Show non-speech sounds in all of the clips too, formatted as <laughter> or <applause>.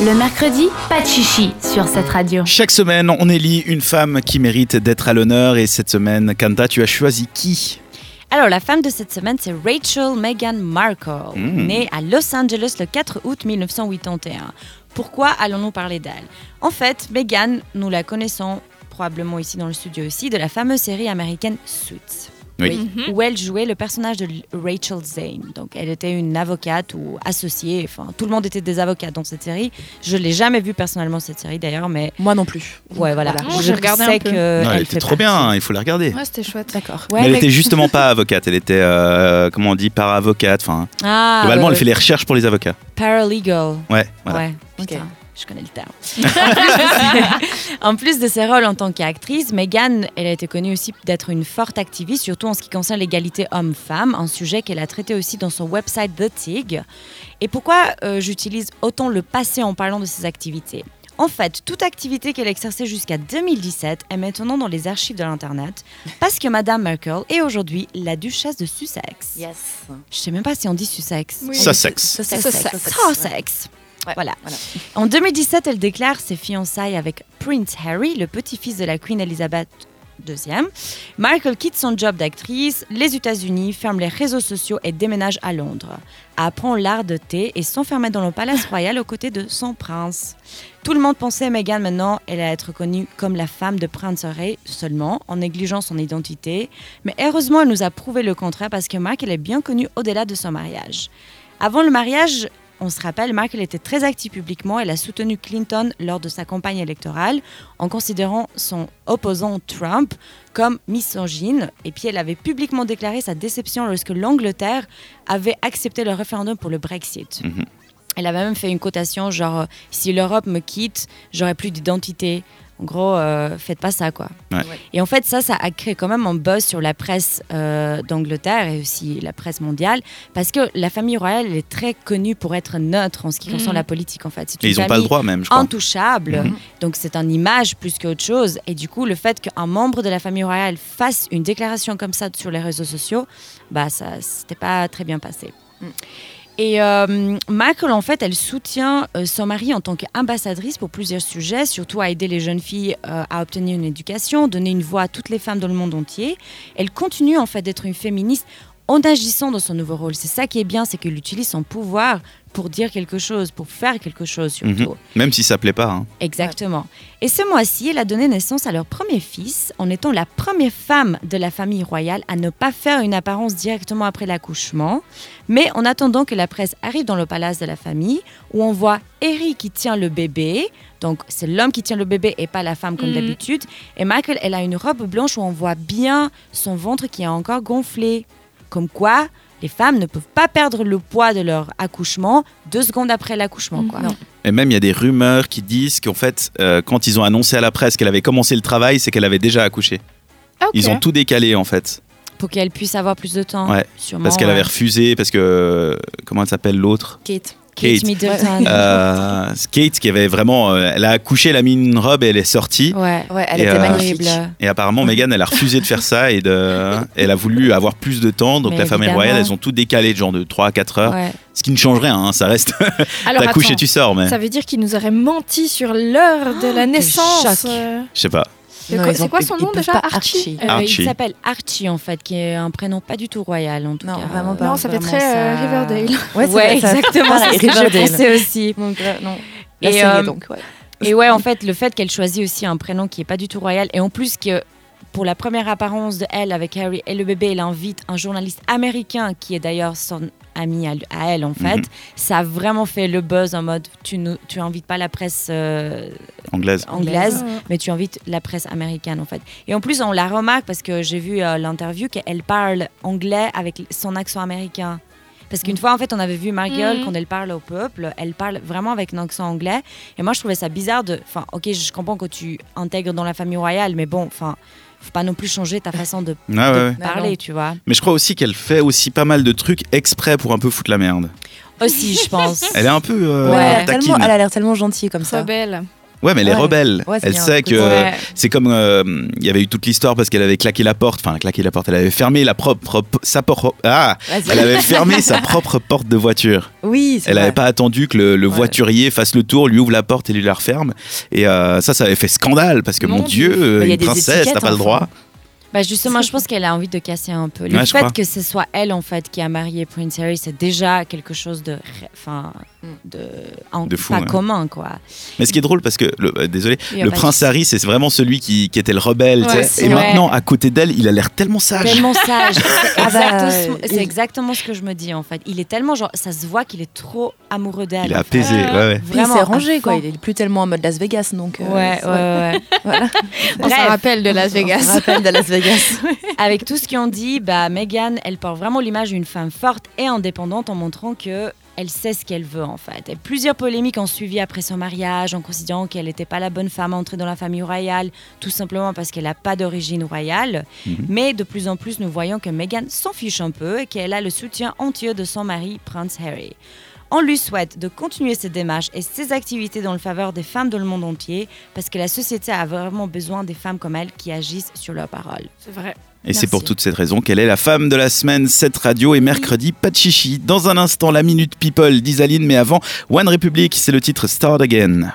Le mercredi, pas de chichi sur cette radio. Chaque semaine, on élit une femme qui mérite d'être à l'honneur et cette semaine, Kanta, tu as choisi qui? Alors, la femme de cette semaine, c'est Rachel Meghan Markle, Mm. née à Los Angeles le 4 août 1981. Pourquoi allons-nous parler d'elle? En fait, Meghan, nous la connaissons probablement ici dans le studio aussi, de la fameuse série américaine Suits. Oui. où elle jouait le personnage de Rachel Zane. Donc, elle était une avocate ou associée. Enfin, tout le monde était des avocats dans cette série. Je l'ai jamais vue personnellement cette série d'ailleurs, mais Moi non plus. ouais, voilà. Je j'ai regardé sais un peu. que Non, elle Elle était trop partie. bien, il faut la regarder. Ouais, c'était chouette. D'accord. Ouais, mais elle mais- était justement pas avocate, elle était, euh, comment on dit, para-avocate. Enfin, Ah, globalement, euh, elle fait les recherches pour les avocats. paralegal. Ouais, voilà. Ouais, putain. Je connais le terme. <laughs> en, plus de ses, rôles en tant qu'actrice, Meghan, elle a été connue aussi d'être une forte activiste, surtout en ce qui concerne l'égalité homme-femme, un sujet qu'elle a traité aussi dans son website The Tig. Et pourquoi euh, j'utilise autant le passé en parlant de ses activités? En fait, toute activité qu'elle exerçait jusqu'à 2017 est maintenant dans les archives de l'Internet parce que Madame Merkel est aujourd'hui la duchesse de Sussex. Yes. Je sais même pas si on dit Sussex. Oui. Sussex. Sussex. Sussex. Sussex. Ouais, Voilà. voilà. En 2017, elle déclare ses fiançailles avec Prince Harry, le petit-fils de la Queen Elizabeth II. Michael quitte son job d'actrice, les États-Unis, ferme les réseaux sociaux et déménage à Londres. Apprend l'art de thé et s'enferme dans le palace royal aux côtés de son prince. Tout le monde pensait Meghan maintenant, elle allait être connue comme la femme de Prince Harry seulement, en négligeant son identité. Mais heureusement, elle nous a prouvé le contraire parce que Mark, elle est bien connue au-delà de son mariage. Avant le mariage, on se rappelle, Markle était très active publiquement. Elle a soutenu Clinton lors de sa campagne électorale en considérant son opposant Trump comme misogyne. Et puis elle avait publiquement déclaré sa déception lorsque l'Angleterre avait accepté le référendum pour le Brexit. Mhm. Elle avait même fait une cotation genre euh, si l'Europe me quitte, j'aurai plus d'identité. En gros, euh, faites pas ça quoi. Ouais. Et en fait, ça, ça a créé quand même un buzz sur la presse euh, d'Angleterre et aussi la presse mondiale, parce que la famille royale elle est très connue pour être neutre en ce qui concerne Mhm. la politique en fait. Et ils n'ont pas le droit même, je crois. intouchable. Mhm. Donc c'est une image plus qu'autre chose. Et du coup, le fait qu'un membre de la famille royale fasse une déclaration comme ça sur les réseaux sociaux, bah ça, c'était pas très bien passé. Mm. Et euh, Michael, en fait, elle soutient euh, son mari en tant qu'ambassadrice pour plusieurs sujets, surtout à aider les jeunes filles euh, à obtenir une éducation, donner une voix à toutes les femmes dans le monde entier. Elle continue en fait d'être une féministe en agissant dans son nouveau rôle. C'est ça qui est bien, c'est qu'elle utilise son pouvoir pour dire quelque chose, pour faire quelque chose surtout. Mhm. Même si ça plaît pas. hein. Exactement. Et ce mois-ci, elle a donné naissance à leur premier fils en étant la première femme de la famille royale à ne pas faire une apparence directement après l'accouchement, mais en attendant que la presse arrive dans le palace de la famille, où on voit Harry qui tient le bébé, donc c'est l'homme qui tient le bébé et pas la femme comme Mhm. d'habitude, et Michael, elle a une robe blanche où on voit bien son ventre qui est encore gonflé, comme quoi les femmes ne peuvent pas perdre le poids de leur accouchement deux secondes après l'accouchement. quoi. Non. Et même, il y a des rumeurs qui disent qu'en fait, euh, quand ils ont annoncé à la presse qu'elle avait commencé le travail, c'est qu'elle avait déjà accouché. Ils ont tout décalé en fait. Pour qu'elle puisse avoir plus de temps. Ouais, sûrement, Parce qu'elle avait refusé, parce que. euh, Comment elle s'appelle l'autre? Kate. Kate, Kate. Middleton. Euh, Kate qui avait vraiment. euh, elle a accouché, elle a mis une robe et elle est sortie. Ouais. Ouais, elle Et, était euh, magnifique. Et apparemment, Meghan, elle a refusé de faire ça et de, <laughs> elle a voulu avoir plus de temps. Donc Mais la famille royale, elles ont tout décalé de genre de 3 à 4 heures. Ouais. Ce qui ne change rien, hein, ça reste. <laughs> T'accouches et tu sors, mais ça veut dire qu'il nous aurait menti sur l'heure de la naissance. choc. euh. je sais pas. C'est quoi- son nom déjà pas Archie Euh, Archie. Il s'appelle Archie en fait, qui est un prénom pas du tout royal en tout Non, cas. vraiment pas. Non, ça fait très euh, ça- Riverdale. Ouais, Ouais, ça- exactement. <laughs> C'est ce que je Riverdale. pensais aussi. Donc, euh, non. La Et, série, euh, donc, ouais. Et ouais, en fait, le fait qu'elle choisit aussi un prénom qui est pas du tout royal, et en plus que pour la première apparence de elle avec Harry et le bébé, elle invite un journaliste américain qui est d'ailleurs son ami à, à elle en fait. Mhm. Ça a vraiment fait le buzz en mode tu ne tu invites pas la presse euh, Anglaise. anglaise, mais tu invites la presse américaine en fait. Et en plus, on la remarque parce que j'ai vu euh, l'interview qu'elle parle anglais avec son accent américain. Parce qu'une fois, en fait, on avait vu Marguerite, Mhm. quand elle parle au peuple, elle parle vraiment avec un accent anglais. Et moi, je trouvais ça bizarre de. Enfin, ok, je comprends que tu intègres dans la famille royale, mais bon, enfin, faut pas non plus changer ta façon de, Ouais, de ouais, ouais. Bah parler, non. tu vois. Mais je crois aussi qu'elle fait aussi pas mal de trucs exprès pour un peu foutre la merde. Aussi, je pense. Elle est un peu euh, Ouais. elle, a l'air tellement, elle a l'air tellement gentille comme ça. Trop belle. Ouais, mais elle est rebelle. Ouais, elle bien. sait que c'est comme euh, il y avait eu toute l'histoire parce qu'elle avait claqué la porte, enfin claqué la porte, elle avait fermé la propre sa porte. Ah, elle avait fermé <laughs> sa propre porte de voiture. Oui, Elle n'avait pas attendu que le, le Ouais. voiturier fasse le tour, lui ouvre la porte et lui la referme. Et euh, ça, ça avait fait scandale parce que mon, Mon Dieu. Bah, une princesse, t'as pas le droit. Bah justement, je pense qu'elle a envie de casser un peu. Le Ouais, fait que ce soit elle en fait qui a marié Prince Harry, c'est déjà quelque chose de, enfin, de, en- De fou, pas ouais. commun quoi. Mais ce qui est drôle parce que, le, euh, désolé, le prince de- Harry, c'est vraiment celui qui, qui était le rebelle. tu Ouais, et vrai. maintenant, à côté d'elle, il a l'air tellement sage. Tellement sage. <laughs> C'est Ah bah, exactement, il- exactement ce que je me dis en fait. Il est tellement genre, ça se voit qu'il est trop amoureux d'elle. Il est apaisé. Puis il Vraiment s'est rangé, quoi. Il est plus tellement en mode Las Vegas, donc. euh, Ouais, ouais, ouais. <laughs> Voilà. On se rappelle de Las On se rappelle de Las Vegas. <laughs> <laughs> Avec tout ce qu'ils ont dit, bah, Meghan, elle porte vraiment l'image d'une femme forte et indépendante en montrant que elle sait ce qu'elle veut en fait. Et plusieurs polémiques ont suivi après son mariage en considérant qu'elle n'était pas la bonne femme à entrer dans la famille royale, tout simplement parce qu'elle n'a pas d'origine royale. Mais de plus en plus, nous voyons que Meghan s'en fiche un peu et qu'elle a le soutien entier de son mari, Prince Harry. On lui souhaite de continuer ses démarches et ses activités dans le faveur des femmes dans le monde entier parce que la société a vraiment besoin des femmes comme elle qui agissent sur leurs paroles. C'est vrai. Et c'est pour toutes ces raisons qu'elle est la femme de la semaine, cette radio et mercredi, pas de chichi. Dans un instant, la Minute People d'Isaline, mais avant, One Republic, c'est le titre Start Again.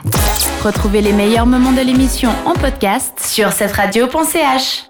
Retrouvez les meilleurs moments de l'émission en podcast sur cette radio.ch.